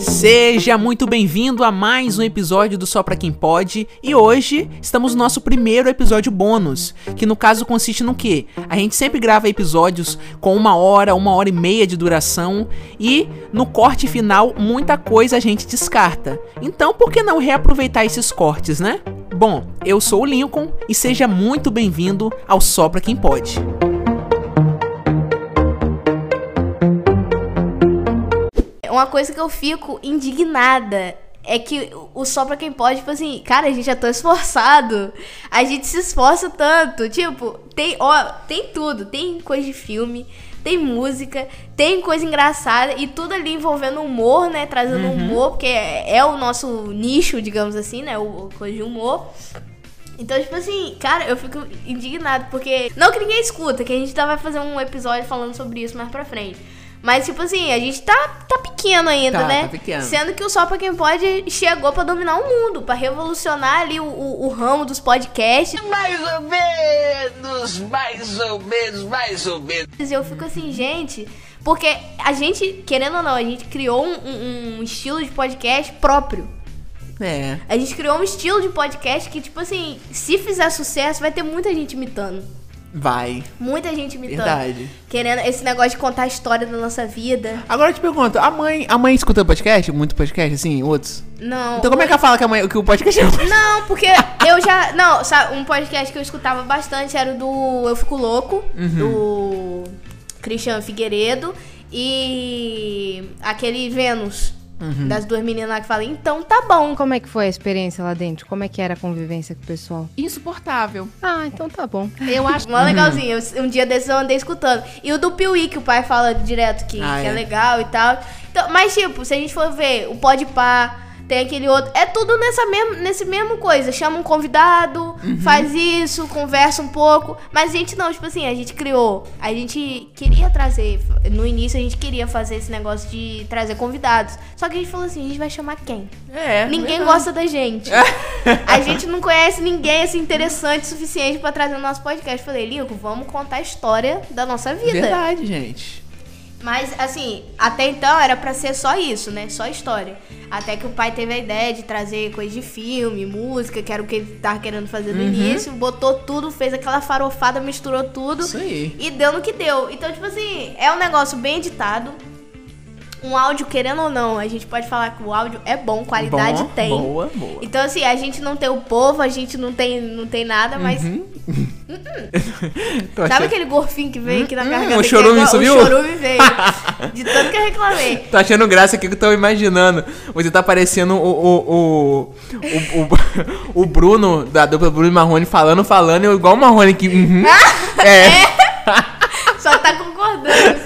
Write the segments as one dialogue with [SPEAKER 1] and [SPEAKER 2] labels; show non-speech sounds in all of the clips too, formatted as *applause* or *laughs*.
[SPEAKER 1] Seja muito bem-vindo a mais um episódio do Só Pra Quem Pode e hoje estamos no nosso primeiro episódio bônus, que no caso consiste no que? A gente sempre grava episódios com uma hora, uma hora e meia de duração e no corte final muita coisa a gente descarta. Então por que não reaproveitar esses cortes, né? Bom, eu sou o Lincoln e seja muito bem-vindo ao Só Pra Quem Pode.
[SPEAKER 2] Uma coisa que eu fico indignada é que o só pra quem pode, tipo assim, cara, a gente é tão esforçado. A gente se esforça tanto. Tipo, tem, ó, tem tudo. Tem coisa de filme, tem música, tem coisa engraçada e tudo ali envolvendo humor, né? Trazendo
[SPEAKER 1] Uhum.
[SPEAKER 2] humor, porque é, é o nosso nicho, digamos assim, né? O, o coisa de humor. Então, tipo assim, cara, eu fico indignado, porque. Não que ninguém escuta, que a gente tá, vai fazer um episódio falando sobre isso mais pra frente. Mas, tipo assim, a gente tá, tá pequeno ainda,
[SPEAKER 1] Tá,
[SPEAKER 2] né?
[SPEAKER 1] tá pequeno.
[SPEAKER 2] Sendo que o Só Pra Quem Pode chegou pra dominar o mundo, pra revolucionar ali o, o, o ramo dos podcasts.
[SPEAKER 3] Mais ou menos, mais ou menos, mais ou menos.
[SPEAKER 2] E eu fico assim, gente, porque a gente, querendo ou não, a gente criou um, um- um estilo de podcast próprio.
[SPEAKER 1] É.
[SPEAKER 2] A gente criou um estilo de podcast que, tipo assim, se fizer sucesso, vai ter muita gente imitando.
[SPEAKER 1] Vai.
[SPEAKER 2] Muita gente imitando.
[SPEAKER 1] Verdade.
[SPEAKER 2] Querendo esse negócio de contar a história da nossa vida.
[SPEAKER 1] Agora eu te pergunto, a mãe, a mãe escuta podcast? Muito podcast, assim, outros?
[SPEAKER 2] Não.
[SPEAKER 1] Então como é que ela fala que, a mãe, que o podcast é?
[SPEAKER 2] Não, porque *laughs* eu já. Não, sabe, um podcast que eu escutava bastante era o do Eu Fico Louco, do Christian Figueiredo e aquele Vênus. Das duas meninas lá que falam, então tá bom.
[SPEAKER 4] Como é que foi a experiência lá dentro? Como é que era a convivência com o pessoal?
[SPEAKER 5] Insuportável.
[SPEAKER 4] Ah, então tá bom.
[SPEAKER 5] Eu acho.
[SPEAKER 2] Mó legalzinho. Eu- um dia desses eu andei escutando. E o do Piuí, que o pai fala direto que,
[SPEAKER 1] Ah,
[SPEAKER 2] que é.
[SPEAKER 1] é.
[SPEAKER 2] legal e tal. Então, mas, tipo, se a gente for ver o Pode Pá, tem aquele outro. É tudo nessa mesmo, nesse mesmo coisa. Chama um convidado, faz isso, conversa um pouco. Mas a gente não, tipo assim, a gente criou. A gente queria trazer. No início a gente queria fazer esse negócio de trazer convidados. Só que a gente falou assim: a gente vai chamar quem?
[SPEAKER 1] É.
[SPEAKER 2] Ninguém gosta da gente. *laughs* a gente não conhece ninguém assim interessante o suficiente pra trazer no nosso podcast. Falei, Lico, vamos contar a história da nossa vida.
[SPEAKER 1] Verdade, gente.
[SPEAKER 2] Mas assim, até então era pra ser só isso, né? Só história. Até que o pai teve a ideia de trazer coisa de filme, música, que era o que ele tava querendo fazer no início, botou tudo, fez aquela farofada, misturou tudo.
[SPEAKER 1] Isso aí.
[SPEAKER 2] E deu no que deu. Então, tipo assim, é um negócio bem editado. Um áudio, querendo ou não, a gente pode falar que o áudio é bom, qualidade
[SPEAKER 1] Bom,
[SPEAKER 2] tem.
[SPEAKER 1] Boa, boa.
[SPEAKER 2] Então, assim, a gente não tem o povo, a gente não tem, não tem nada, mas. *laughs* *laughs* Sabe aquele gorfinho que veio aqui na
[SPEAKER 1] Hum,
[SPEAKER 2] garganta?
[SPEAKER 1] o
[SPEAKER 2] é
[SPEAKER 1] chorume subiu?
[SPEAKER 2] O chorume veio. *laughs* De tanto que eu reclamei.
[SPEAKER 1] Tô achando graça aqui que eu tô imaginando. Você tá parecendo o, o, o, o, o, o Bruno, da dupla Bruno e Marrone, falando, falando, eu igual o Marrone que. uhum. *laughs* é.
[SPEAKER 2] Só tá concordando.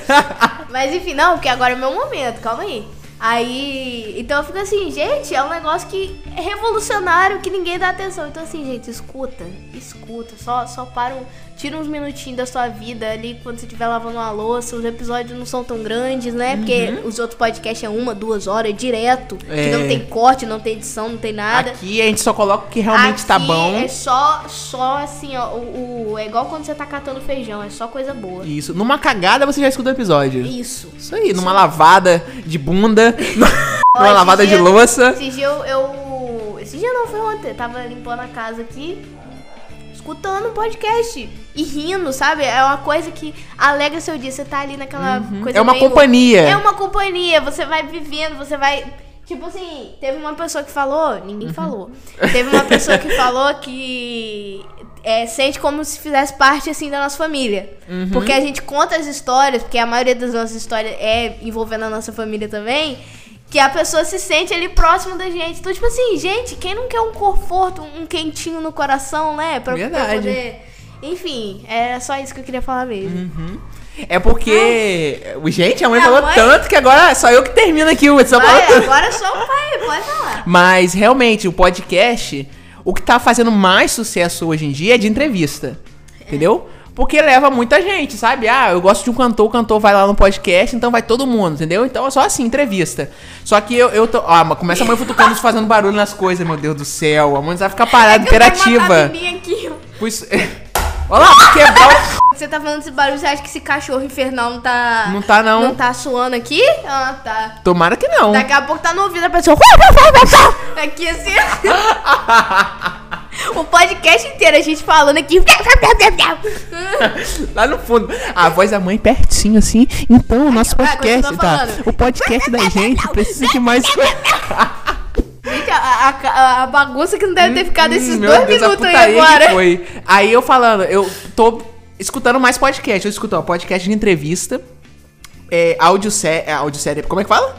[SPEAKER 2] Mas enfim, não, porque agora é meu momento, calma aí. Aí, então eu fico assim, gente, é um negócio que é revolucionário, que ninguém dá atenção. Então assim, gente, escuta, escuta, só, só para, um- tira uns minutinhos da sua vida ali quando você estiver lavando uma louça. Os episódios não são tão grandes, né? Porque os outros podcasts é uma, duas horas direto, que
[SPEAKER 1] É.
[SPEAKER 2] não tem corte, não tem edição, não tem nada.
[SPEAKER 1] Aqui a gente só coloca o que realmente tá
[SPEAKER 2] Aqui
[SPEAKER 1] bom.
[SPEAKER 2] É só, só assim, ó, o, o- é igual quando você tá catando feijão, é só coisa boa.
[SPEAKER 1] Isso. Numa cagada você já escuta o episódio.
[SPEAKER 2] Isso.
[SPEAKER 1] Isso aí, numa lavada de bunda, numa lavada
[SPEAKER 2] dia-
[SPEAKER 1] de louça.
[SPEAKER 2] Esse dia eu, eu- Esse dia não, foi ontem. Eu tava limpando a casa aqui, escutando um podcast e rindo, sabe? É uma coisa que alegra seu dia. Você tá ali naquela coisa.
[SPEAKER 1] É uma
[SPEAKER 2] meio-
[SPEAKER 1] companhia.
[SPEAKER 2] É uma companhia. Você vai vivendo, você vai. Tipo assim, teve uma pessoa que falou, ninguém
[SPEAKER 1] Uhum.
[SPEAKER 2] falou. Teve uma pessoa que falou que é, sente como se fizesse parte assim da nossa família.
[SPEAKER 1] Uhum.
[SPEAKER 2] Porque a gente conta as histórias, porque a maioria das nossas histórias é envolvendo a nossa família também. Que a pessoa se sente ali próximo da gente. Então, tipo assim, gente, quem não quer um conforto, um quentinho no coração, né? Pra, pra
[SPEAKER 1] Verdade.
[SPEAKER 2] poder. Enfim, era só isso que eu queria falar mesmo.
[SPEAKER 1] É porque. Gente, a mãe
[SPEAKER 2] A
[SPEAKER 1] falou
[SPEAKER 2] mãe-
[SPEAKER 1] tanto que agora é só eu que termino aqui o falou-
[SPEAKER 2] agora só o pai, pode falar.
[SPEAKER 1] Mas realmente, o podcast, o que tá fazendo mais sucesso hoje em dia é de entrevista. Entendeu? Porque leva muita gente, sabe? Ah, eu gosto de um cantor, o cantor vai lá no podcast, então vai todo mundo, entendeu? Então é só assim, entrevista. Só que eu, eu tô. Ah, mas começa a mãe futucando fazendo barulho nas coisas, meu Deus do céu. A mãe vai ficar parada,
[SPEAKER 2] É tenho uma
[SPEAKER 1] imperativa.
[SPEAKER 2] aqui.
[SPEAKER 1] Pois. *laughs* Olha lá, quebrar o. *laughs*
[SPEAKER 2] Você tá falando desse barulho, você acha que esse cachorro infernal não tá.
[SPEAKER 1] Não tá, não.
[SPEAKER 2] Não tá suando aqui? Ah, tá.
[SPEAKER 1] Tomara que não.
[SPEAKER 2] Daqui a pouco tá no ouvido a pessoa. *laughs* Aqui assim. *laughs* o podcast inteiro, a gente falando aqui.
[SPEAKER 1] Lá no fundo. A voz da mãe pertinho, assim. Então, o nosso podcast, tá? O podcast da gente precisa de mais coisa.
[SPEAKER 2] Gente, a, a- a bagunça que não deve ter ficado esses
[SPEAKER 1] Hum, meu
[SPEAKER 2] dois
[SPEAKER 1] Deus,
[SPEAKER 2] minutos aí agora.
[SPEAKER 1] foi. Aí eu falando, eu tô escutando mais podcast. Eu escuto, ó, podcast de entrevista. É, audiosérie. É, audiosérie. Como é que fala?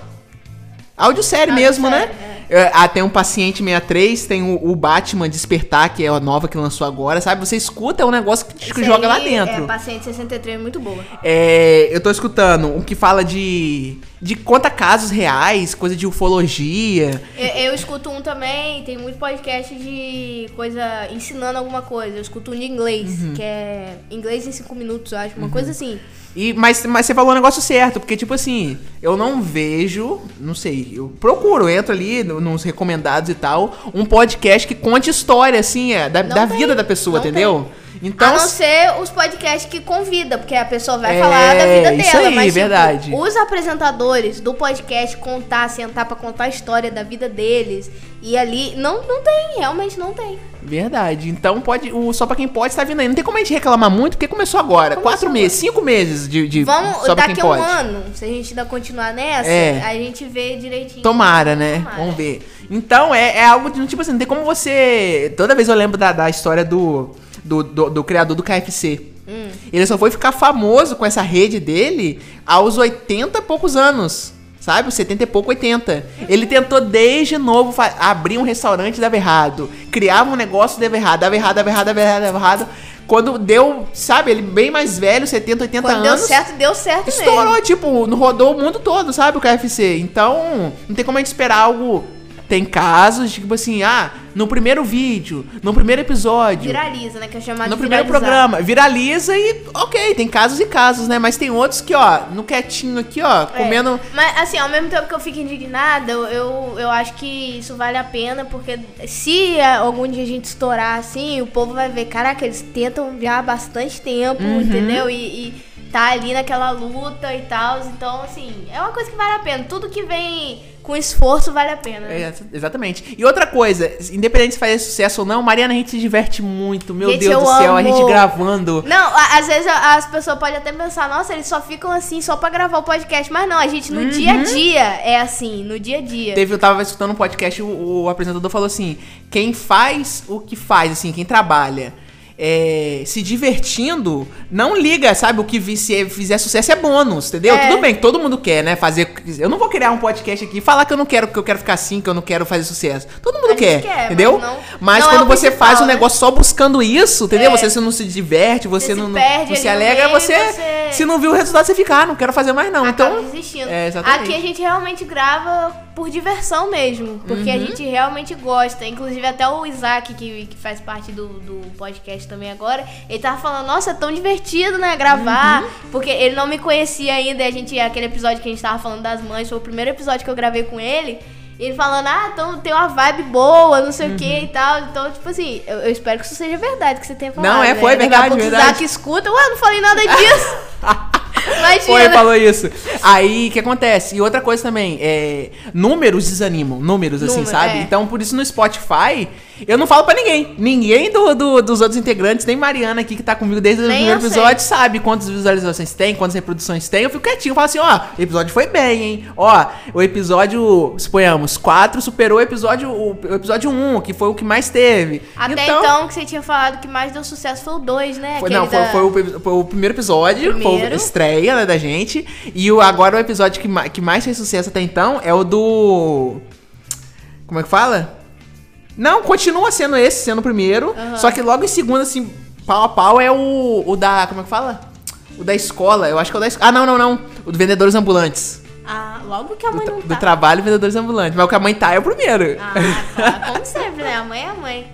[SPEAKER 1] Audiosérie mesmo, né? É, ah, tem um Paciente 63, tem o, o Batman Despertar, que é a nova que lançou agora, sabe? Você escuta, é um negócio que
[SPEAKER 2] Esse
[SPEAKER 1] joga lá
[SPEAKER 2] aí
[SPEAKER 1] dentro.
[SPEAKER 2] É, paciente 63 muito boa.
[SPEAKER 1] É, eu tô escutando um que fala de. de conta casos reais, coisa de ufologia.
[SPEAKER 2] Eu, eu escuto um também, tem muito podcast de coisa ensinando alguma coisa. Eu escuto um de inglês,
[SPEAKER 1] Uhum.
[SPEAKER 2] que é inglês em 5 minutos, eu acho, uma coisa assim.
[SPEAKER 1] E, mas, mas você falou um negócio certo, porque, tipo assim, eu não vejo, não sei, eu procuro, eu entro ali no- nos recomendados e tal, um podcast que conte história, assim, é, da, da
[SPEAKER 2] tem,
[SPEAKER 1] vida da pessoa, entendeu?
[SPEAKER 2] a
[SPEAKER 1] Então,
[SPEAKER 2] não ser os podcasts que convida, porque a pessoa vai
[SPEAKER 1] É,
[SPEAKER 2] falar da vida
[SPEAKER 1] isso
[SPEAKER 2] dela.
[SPEAKER 1] aí,
[SPEAKER 2] mas, tipo,
[SPEAKER 1] verdade.
[SPEAKER 2] os apresentadores do podcast contar, sentar pra contar a história da vida deles. E ali, não, não tem, realmente não tem.
[SPEAKER 1] verdade. Então, pode, o Só Pra Quem Pode tá vindo aí. Não tem como a gente reclamar muito, porque começou agora.
[SPEAKER 2] Começou
[SPEAKER 1] quatro
[SPEAKER 2] agora.
[SPEAKER 1] meses, cinco meses de, de
[SPEAKER 2] Vamos,
[SPEAKER 1] Só
[SPEAKER 2] daqui a um
[SPEAKER 1] Pode.
[SPEAKER 2] ano, se a gente ainda continuar nessa,
[SPEAKER 1] É.
[SPEAKER 2] a gente vê direitinho.
[SPEAKER 1] Tomara, né?
[SPEAKER 2] Tomara.
[SPEAKER 1] Vamos ver. Então, é, é algo de, tipo assim, não tem como você... Toda vez eu lembro da, da história do, do, do, do criador do KFC.
[SPEAKER 2] Hum.
[SPEAKER 1] Ele só foi ficar famoso com essa rede dele aos 80 e poucos anos. Sabe? 70 e pouco, 80. Ele tentou desde novo abrir um restaurante e dava errado. Criava um negócio e dava errado. Dava errado, dava errado, dava errado, dava errado. Quando deu, sabe, ele bem mais velho, 70, 80
[SPEAKER 2] Quando
[SPEAKER 1] anos.
[SPEAKER 2] deu certo, deu certo
[SPEAKER 1] Estourou,
[SPEAKER 2] mesmo.
[SPEAKER 1] tipo, no- rodou o mundo todo, sabe, o KFC. Então, não tem como a gente esperar algo. Tem casos, tipo assim, ah, no primeiro vídeo, no primeiro episódio,
[SPEAKER 2] Viraliza, né? Que é chamado
[SPEAKER 1] no
[SPEAKER 2] de
[SPEAKER 1] primeiro
[SPEAKER 2] viralizar.
[SPEAKER 1] programa, viraliza e, ok, tem casos e casos, né? Mas tem outros que, ó, no quietinho aqui, ó,
[SPEAKER 2] É.
[SPEAKER 1] comendo.
[SPEAKER 2] Mas assim, ao mesmo tempo que eu fico indignada, eu, eu, eu acho que isso vale a pena, porque se é, algum dia a gente estourar assim, o povo vai ver, caraca, eles tentam já há bastante tempo,
[SPEAKER 1] Uhum.
[SPEAKER 2] entendeu? E, e tá ali naquela luta e tal. Então, assim, é uma coisa que vale a pena. Tudo que vem com esforço vale a pena.
[SPEAKER 1] É, exatamente. E outra coisa, independente se fazer sucesso ou não, Mariana, a gente se diverte muito, meu
[SPEAKER 2] Gente,
[SPEAKER 1] Deus
[SPEAKER 2] eu
[SPEAKER 1] do céu, a
[SPEAKER 2] amo.
[SPEAKER 1] gente gravando.
[SPEAKER 2] Não, a- às vezes a- as pessoas podem até pensar, nossa, eles só ficam assim só pra gravar o podcast. Mas não, a gente no dia
[SPEAKER 1] Uhum.
[SPEAKER 2] a dia é assim, no dia a dia.
[SPEAKER 1] Teve, eu tava escutando um podcast, o, o apresentador falou assim: quem faz o que faz, assim, quem trabalha. É, se divertindo, não liga, sabe? O que se fizer sucesso é bônus, entendeu?
[SPEAKER 2] É.
[SPEAKER 1] Tudo bem, que todo mundo quer, né? Fazer. Eu não vou criar um podcast aqui e falar que eu não quero, que eu quero ficar assim, que eu não quero fazer sucesso. Todo mundo quer,
[SPEAKER 2] quer,
[SPEAKER 1] entendeu?
[SPEAKER 2] mas não-
[SPEAKER 1] Mas
[SPEAKER 2] não é
[SPEAKER 1] quando
[SPEAKER 2] o
[SPEAKER 1] você faz um
[SPEAKER 2] né?
[SPEAKER 1] negócio só buscando isso, entendeu?
[SPEAKER 2] É.
[SPEAKER 1] Você não se diverte, você,
[SPEAKER 2] Você se
[SPEAKER 1] não,
[SPEAKER 2] perde
[SPEAKER 1] não se alegra,
[SPEAKER 2] meio,
[SPEAKER 1] você,
[SPEAKER 2] você-
[SPEAKER 1] Se não viu o resultado, você fica, ah, não quero fazer mais não.
[SPEAKER 2] acaba
[SPEAKER 1] Então.
[SPEAKER 2] desistindo.
[SPEAKER 1] É, exatamente.
[SPEAKER 2] Aqui a gente realmente grava por diversão mesmo, porque
[SPEAKER 1] Uhum.
[SPEAKER 2] a gente realmente gosta. Inclusive até o Isaac, que, que faz parte do, do podcast também agora, ele tava falando, nossa, é tão divertido, né, gravar,
[SPEAKER 1] Uhum.
[SPEAKER 2] porque ele não me conhecia ainda, e a gente, aquele episódio que a gente tava falando das mães, foi o primeiro episódio que eu gravei com ele, ele falando, ah, então tem uma vibe boa, não sei o que e tal. Então, tipo assim, eu, eu espero que isso seja verdade, que você tenha falado.
[SPEAKER 1] Não, é,
[SPEAKER 2] né?
[SPEAKER 1] foi
[SPEAKER 2] Daqui a
[SPEAKER 1] verdade,
[SPEAKER 2] pouco o
[SPEAKER 1] verdade.
[SPEAKER 2] Isaac escuta, ué, não falei nada disso. *laughs*
[SPEAKER 1] Foi, falou isso. Aí, o que acontece? E outra coisa também, é, números desanimam, números, assim,
[SPEAKER 2] Número,
[SPEAKER 1] sabe?
[SPEAKER 2] é.
[SPEAKER 1] Então, por isso no Spotify, eu não falo pra ninguém. Ninguém do, do- dos outros integrantes, nem Mariana aqui, que tá comigo desde o
[SPEAKER 2] Nem
[SPEAKER 1] primeiro
[SPEAKER 2] eu sei.
[SPEAKER 1] episódio, sabe quantas visualizações tem, quantas reproduções tem. Eu fico quietinho, eu falo assim, ó, o episódio foi bem, hein? Ó, o episódio, suponhamos, 4 superou o episódio, o, o episódio 1, que foi o que mais teve.
[SPEAKER 2] Até então, que você tinha falado que mais deu sucesso foi o 2, né?
[SPEAKER 1] Foi, não, foi,
[SPEAKER 2] da-
[SPEAKER 1] foi o, foi o primeiro episódio, foi
[SPEAKER 2] Primeiro.
[SPEAKER 1] a estreia né, da gente. E o, agora o episódio que, que mais fez sucesso até então é o do. Como é que fala? Não, continua sendo esse, sendo o primeiro. Só que logo em segundo, assim, pau a pau, é o, o da. Como é que fala? O da escola. Eu acho que é o da escola. Ah, não, não, não. O do Vendedores Ambulantes.
[SPEAKER 2] Ah, logo que a
[SPEAKER 1] Do,
[SPEAKER 2] mãe
[SPEAKER 1] tra-
[SPEAKER 2] não
[SPEAKER 1] do
[SPEAKER 2] tá.
[SPEAKER 1] trabalho Vendedores Ambulantes. Mas o que a mãe tá é o primeiro.
[SPEAKER 2] Ah, claro, como sempre, né? A mãe é a mãe.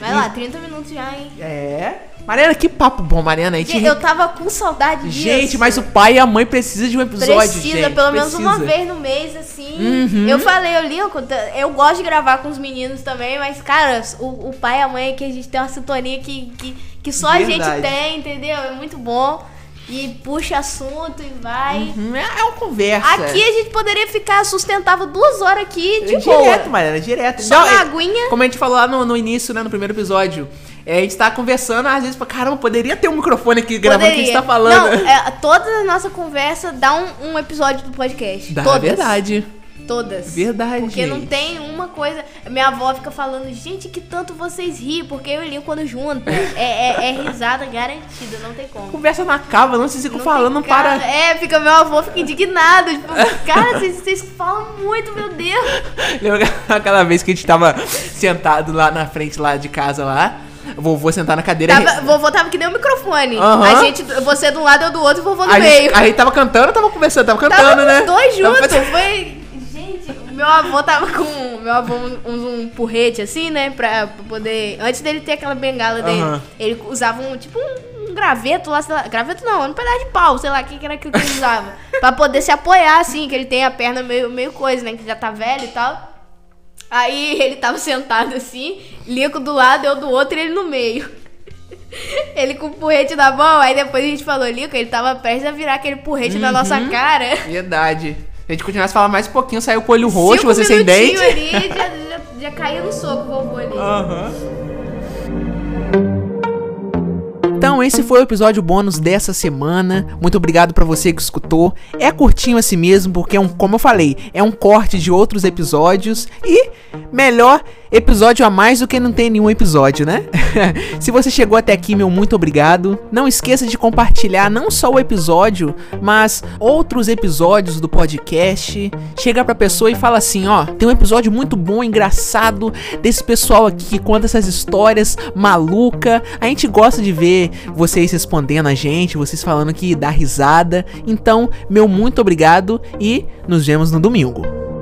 [SPEAKER 2] Vai lá, *laughs* 30 minutos já, hein?
[SPEAKER 1] É. Mariana, que papo bom, Mariana. Gente
[SPEAKER 2] Gente, Eu tava com saudade disso.
[SPEAKER 1] Gente, mas o pai e a mãe precisam de um episódio,
[SPEAKER 2] Precisa,
[SPEAKER 1] gente.
[SPEAKER 2] pelo menos uma
[SPEAKER 1] precisa.
[SPEAKER 2] vez no mês, assim.
[SPEAKER 1] Uhum.
[SPEAKER 2] Eu falei, eu li, eu, eu gosto de gravar com os meninos também, mas, cara, o, o pai e a mãe é que a gente tem uma sintonia que, que, que só a gente
[SPEAKER 1] Verdade.
[SPEAKER 2] tem, entendeu? É muito bom. E puxa assunto e vai.
[SPEAKER 1] Hum, É, é uma conversa.
[SPEAKER 2] Aqui a gente poderia ficar sustentável duas horas aqui de
[SPEAKER 1] direto,
[SPEAKER 2] boa.
[SPEAKER 1] Mariana, direto.
[SPEAKER 2] Só
[SPEAKER 1] Não,
[SPEAKER 2] na
[SPEAKER 1] é-
[SPEAKER 2] aguinha.
[SPEAKER 1] Como a gente falou lá no, no início, né, no primeiro episódio. É, a gente tá conversando, às vezes, fala, caramba, poderia ter um microfone aqui gravando o que a gente tá falando.
[SPEAKER 2] Não, é, toda a nossa conversa dá um, um episódio do podcast.
[SPEAKER 1] Dá,
[SPEAKER 2] Todas.
[SPEAKER 1] verdade.
[SPEAKER 2] Todas.
[SPEAKER 1] Verdade.
[SPEAKER 2] Porque não tem uma coisa. Minha avó fica falando, gente, que tanto vocês riem, porque eu e Linho quando junto. É, é, é risada garantida, não tem como.
[SPEAKER 1] Conversa não acaba, não, vocês ficam
[SPEAKER 2] Não
[SPEAKER 1] falando, não para.
[SPEAKER 2] É, fica meu avô fica indignado. Tipo, cara, vocês, vocês falam muito, meu Deus. *laughs*
[SPEAKER 1] Lembra *laughs* aquela vez que a gente tava sentado lá na frente lá de casa lá? Vovô sentar na cadeira.
[SPEAKER 2] Tava, vovô tava que nem o microfone.
[SPEAKER 1] Aham.
[SPEAKER 2] A gente, você de um lado, eu do outro e vovô no
[SPEAKER 1] a,
[SPEAKER 2] meio.
[SPEAKER 1] gente, a gente tava cantando, tava conversando, tava cantando,
[SPEAKER 2] Tava
[SPEAKER 1] né?
[SPEAKER 2] os dois
[SPEAKER 1] Tava
[SPEAKER 2] juntos.
[SPEAKER 1] fazendo-
[SPEAKER 2] Foi. Gente, meu avô tava com. Meu avô um, um porrete assim, né? Pra, pra poder. Antes dele ter aquela bengala dele,
[SPEAKER 1] Aham.
[SPEAKER 2] ele usava um tipo um, um graveto lá, sei lá. Graveto não, um pedaço de pau, sei lá, o que, que era que ele usava. *laughs* pra poder se apoiar, assim, que ele tem a perna meio, meio coisa, né? Que já tá velho e tal. Aí ele tava sentado assim, Lico do lado, eu do outro e ele no meio. *laughs* Ele com o porrete na mão, aí depois a gente falou, Lico, ele tava prestes a virar aquele porrete na nossa
[SPEAKER 1] Uhum.
[SPEAKER 2] cara. *laughs*
[SPEAKER 1] Verdade. A gente continuasse a falar mais um pouquinho, saiu com o olho roxo,
[SPEAKER 2] Cinco
[SPEAKER 1] você sem dente.
[SPEAKER 2] ali, já, já, já caía no soco o vovô ali.
[SPEAKER 1] Aham. Então, esse foi o episódio bônus dessa semana. Muito obrigado pra você que escutou. É curtinho assim mesmo, porque é um, como eu falei, é um corte de outros episódios e melhor episódio a mais do que não tem nenhum episódio, né? *laughs* Se você chegou até aqui, meu muito obrigado. Não esqueça de compartilhar não só o episódio, mas outros episódios do podcast. Chega pra pessoa e fala assim, ó, tem um episódio muito bom, engraçado desse pessoal aqui que conta essas histórias maluca. A gente gosta de ver vocês respondendo a gente, vocês falando que dá risada. Então, meu muito obrigado e nos vemos no domingo.